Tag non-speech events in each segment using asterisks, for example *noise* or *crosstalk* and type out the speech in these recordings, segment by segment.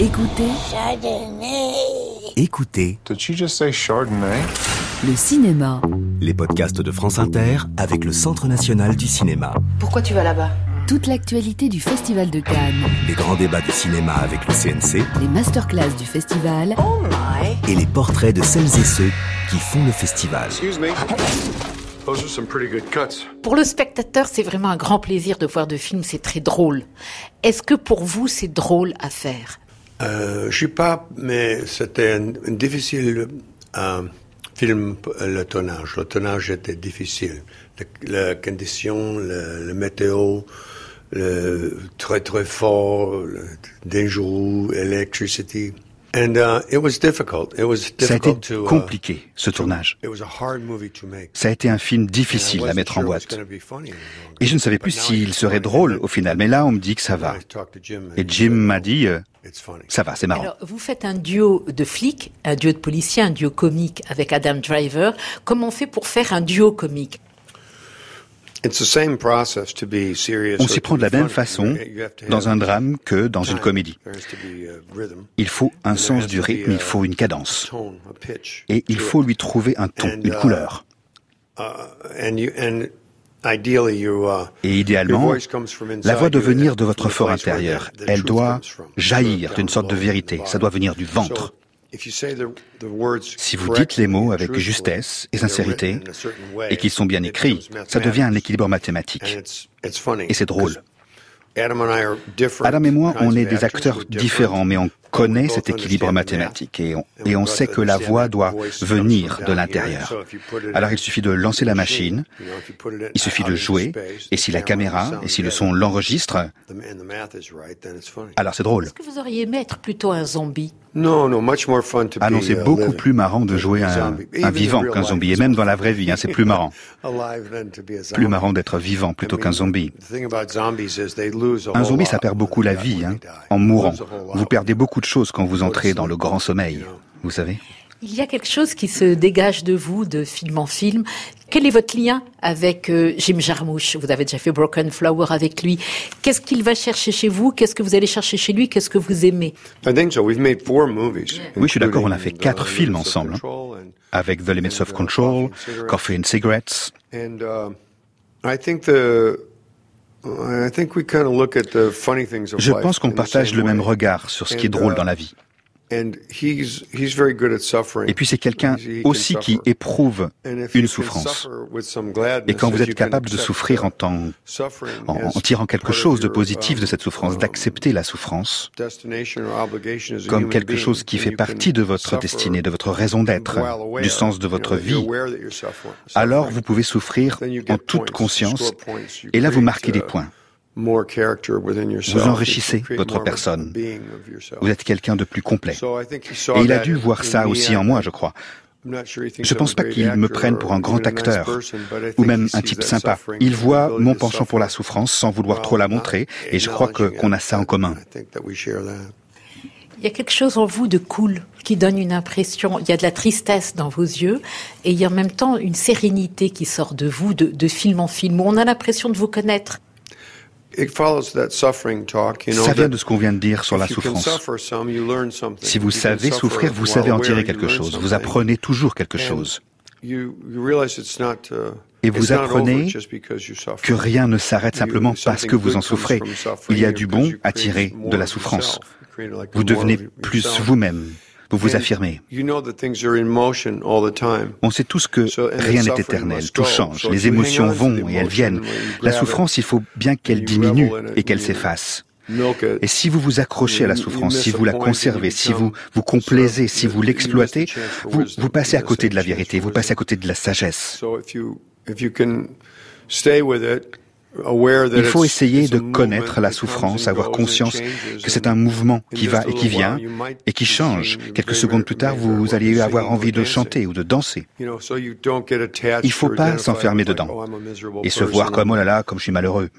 Écoutez, Écoutez Did she just say Chardonnay? le cinéma. les podcasts de France Inter avec le Centre national du cinéma. Pourquoi tu vas là-bas? Toute l'actualité du Festival de Cannes, Les grands débats de cinéma avec le CNC les masterclass du festival et les portraits de celles et ceux qui font le festival. Excuse me. Those are some pretty good cuts. Pour le spectateur, c'est vraiment un grand plaisir de voir de films, c'est très drôle. Est-ce que pour vous, c'est drôle à faire? Euh, je sais pas, mais c'était un, un difficile euh, film, le tournage. Le tournage était difficile. Le- la condition, le, le météo, le très très fort, le dangereux, electricity. And uh, it was difficult. It was Ça a été difficult to, uh, compliqué, ce to- tournage. It was a hard movie to make. Ça a été un film difficile à mettre en sure it was boîte. Et je ne savais plus s'il it's serait funny. drôle au final. Mais là, on me dit que ça va. Et Jim m'a "Oh, dit, euh, ça va, c'est marrant. Alors, vous faites un duo de flics, un duo de policiers, un duo comique avec Adam Driver. Comment on fait pour faire un duo comique? On s'y to prend de la même façon dans un drame que dans une comédie. Rhythm, Il faut un sens du rythme, a- il faut une cadence. Et il faut lui trouver un ton, une uh, couleur. Uh, uh, Et idéalement, la voix doit venir uh, de votre fort intérieur. Elle doit jaillir d'une sorte de vérité. Ça doit venir du ventre. Si vous dites les mots avec justesse et sincérité, et qu'ils sont bien it écrits, ça devient un équilibre mathématique. Et c'est drôle. Adam and I are different Adam et moi, on est des acteurs différents, mais on connaît cet équilibre mathématique math. et on, et on sait que la voix doit venir de l'intérieur. Alors il suffit de lancer la machine, il suffit de jouer, et si la caméra et si le son l'enregistre, alors c'est drôle. Est-ce que vous auriez aimé être plutôt un zombie? No, no, much more fun to Ah non, c'est beaucoup plus marrant de jouer a un, zombie. un vivant qu'un zombie, et même dans la vraie vie, hein, c'est plus marrant. *laughs* Plus marrant d'être vivant plutôt qu'un zombie. Un zombie, lot ça perd beaucoup la when vie, they hein, die. en mourant. Vous perdez beaucoup de choses quand vous entrez dans le grand sommeil, vous savez. Il y a quelque chose qui se dégage de vous, de film en film. Quel est votre lien avec euh, Jim Jarmusch? Vous avez déjà fait Broken Flower avec lui. Qu'est-ce qu'il va chercher chez vous? Qu'est-ce que vous allez chercher chez lui? Qu'est-ce que vous aimez? I think so. We've made four movies. Oui, je suis d'accord, on a fait quatre films ensemble, hein. Avec The Limits of Control, Coffee and Cigarettes. Coffee and Cigarettes. And uh, I think the Je pense qu'on partage le même regard sur ce qui est drôle uh, dans la vie. And he's he's very good at suffering. Et puis c'est quelqu'un aussi qui éprouve une souffrance. Et quand vous êtes capable de souffrir en, tant- en, tirant quelque chose de positif de um, cette souffrance, um, d'accepter la souffrance comme quelque chose qui fait partie de votre destinée, de votre raison d'être, du sens de votre vie, alors vous pouvez souffrir en toute conscience, et là vous marquez des uh, points. More character within yourself. Vous enrichissez votre personne. being of yourself. Vous êtes quelqu'un de plus complet. So I think he saw Et il a that dû in- voir ça me. aussi en moi, je crois. I'm not sure he thinks Je I'm pense a pas qu'il me actor prenne pour un or grand even a nice acteur, ou think même he un sees type sympa. suffering, Il voit mon to penchant pour la souffrance sans vouloir trop la montrer, et je crois que qu'on a it. ça en commun. I think that we share that. Il y a quelque chose en vous de cool qui donne une impression. Il y a de la tristesse dans vos yeux et il y a en même temps une sérénité qui sort de vous, de, de film en film. où On a l'impression de vous connaître. Ça vient that de ce qu'on vient de dire sur la if you can souffrance. suffer some, you learn something. Si vous savez souffrir, vous savez en tirer quelque chose. Vous apprenez toujours quelque chose. You, you realize it's not, uh, Et vous apprenez over just because you suffer. Que rien ne s'arrête simplement parce que vous en souffrez. comes from suffering Il y a du bon you à tirer de la souffrance. Vous devenez plus vous-même. Vous vous affirmez. On sait tous que rien n'est éternel, tout change, les émotions vont et elles viennent. La souffrance, il faut bien qu'elle diminue et qu'elle s'efface. Et si vous vous accrochez à la souffrance, si vous la conservez, si vous vous complaisez, si vous l'exploitez, vous, vous passez à côté de la vérité, vous passez à côté de la sagesse. Il faut essayer de connaître la souffrance, avoir conscience que c'est un mouvement qui va et qui vient et qui change. Quelques secondes plus tard, vous allez avoir envie de chanter ou de danser. Il faut or pas s'enfermer dedans oh, et se voir comme oh là là, comme je suis malheureux.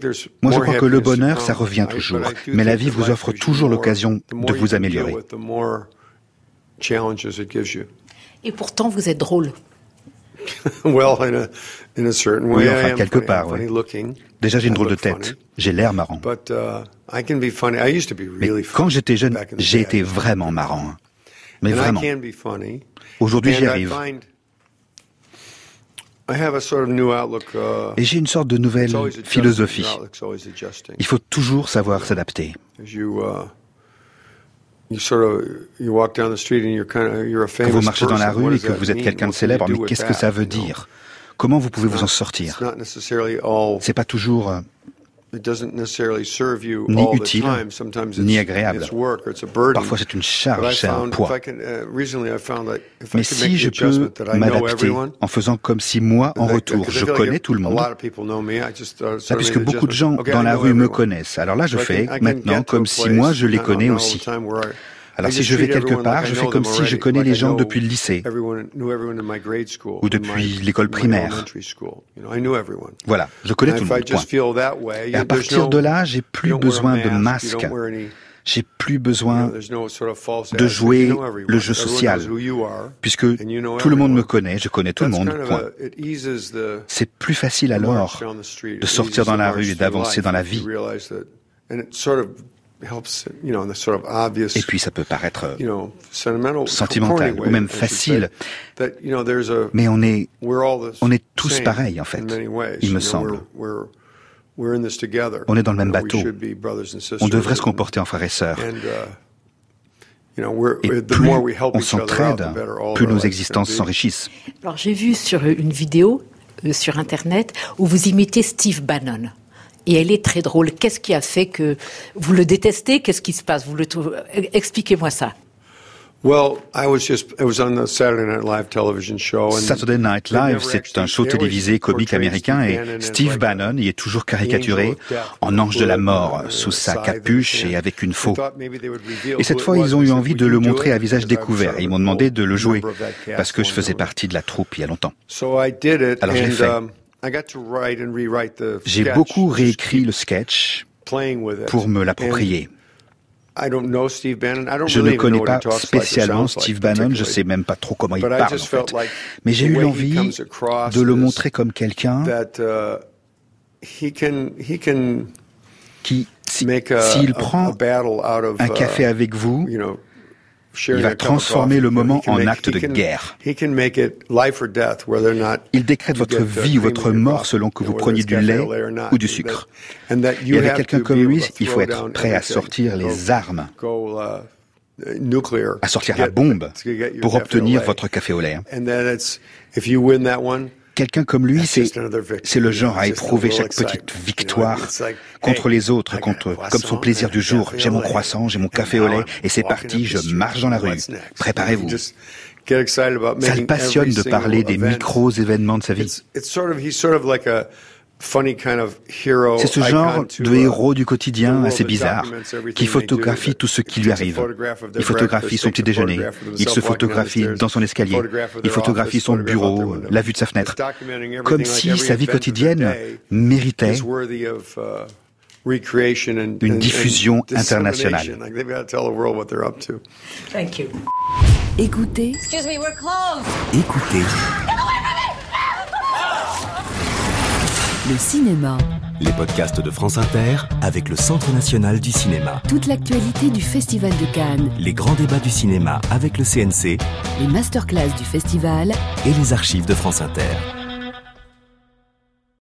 there's Moi, je crois que le bonheur, ça revient toujours. Mais la vie vous offre toujours l'occasion de vous améliorer. Et pourtant, vous êtes drôle. *laughs* well, in a, in a certain way, Oui, enfin, quelque funny, part, looking. Déjà, j'ai une I drôle de tête. J'ai l'air marrant. But uh, I can be funny. I used to be Mais really quand funny j'étais jeune, j'ai été vraiment marrant. hein. Mais vraiment. Aujourd'hui, j'y arrive. find I have a sort of new outlook. Uh, Et j'ai une sorte de nouvelle it's always adjusting. philosophie. Il faut toujours savoir s'adapter. Quand vous marchez dans la rue et que vous êtes quelqu'un de célèbre, mais qu'est-ce que ça veut dire? Comment vous pouvez vous en sortir? C'est pas toujours It doesn't necessarily serve you Ni utile, ni agréable. Parfois, c'est une charge, c'est un poids. Uh, recently I found that if I Mais si je peux m'adapter en faisant comme si moi, en that- retour, je connais tout le monde, uh, Là, puisque the beaucoup de gens dans la rue me connaissent. Alors là, je fais maintenant comme si moi, je les connais aussi. Alors si je vais quelque part, je fais comme si je connais les gens depuis le lycée. Ou depuis l'école primaire. Voilà, je connais tout le monde. point. Et à partir de là, j'ai plus besoin de masque. J'ai plus besoin, de jouer le jeu social. puisque tout le monde me connaît, je connais tout le monde. point. C'est plus facile alors de sortir dans la rue et d'avancer dans la vie. Realize that- and it sort of helps, you know, in the sort of obvious, Et puis ça peut paraître, euh, you know, sentimental, ou way, même facile. say, that, you know, there's a- mais on est, we're all the on est tous same pareils, en fait, in many ways. il me semble. we're- we're- we're in this together. on est dans le même bateau. should be brothers and sisters On devrait se and- comporter en frères et sœurs. uh, Et the plus more we help on each other out, s'entraide, the better all plus nos existences be. s'enrichissent. Alors j'ai vu sur une vidéo euh, sur internet où vous imitez Steve Bannon. Et elle est très drôle. Qu'est-ce qui a fait que vous le détestez? Qu'est-ce qui se passe? Vous le trouvez Expliquez-moi ça. Well, I was just, it was on the Saturday Night Live television show. and Saturday Night they Live, never c'est un show télévisé comique américain Steve et Steve Bannon y est toujours caricaturé of death, en ange de la mort uh, sous sa capuche and- et avec une They faux. Et cette fois, ils ont eu envie "Would de le montrer it?" à visage Because I was découvert. Et ils m'ont an demandé de le jouer parce que je faisais time. partie de la troupe il y a longtemps. So I did it, Alors, je l'ai fait. I got to write and rewrite the J'ai beaucoup réécrit le sketch playing with it. pour me l'approprier. And I don't know Steve Bannon. I don't Je really ne connais know what pas spécialement Steve Bannon, je particularly. sais même pas trop comment il But I parle en just felt fait. like Mais j'ai the eu l'envie comes across de le montrer comme quelqu'un that he can he can qui, si- make a, s'il prend a battle out of un café uh, avec vous, you know, sharing il va transformer le moment en acte de guerre. Il décrète votre vie ou votre mort selon que vous preniez du lait ou du sucre. Et avec quelqu'un comme lui, il faut être prêt à sortir les armes, à sortir la bombe pour obtenir votre café au lait. Quelqu'un comme lui, c'est le genre à éprouver chaque petite victoire contre les autres, contre, comme son plaisir du jour. J'ai mon croissant, j'ai mon café au lait, et c'est parti, je marche dans la rue. Préparez-vous. Ça le passionne de parler des micros événements de sa vie. C'est ce genre de uh, héros du the quotidien assez bizarre, qui photographie tout ce qui lui arrive. Il photographie son petit déjeuner, il se photographie dans son escalier, il photographie son bureau, la vue de sa fenêtre, comme like si sa vie quotidienne méritait uh, recreation and- Une diffusion internationale. dissemination. Like le cinéma. les podcasts de France Inter avec le Centre national du cinéma. Toute l'actualité du Festival de Cannes. Les grands débats du cinéma avec le CNC Les masterclass du festival. et les archives de France Inter.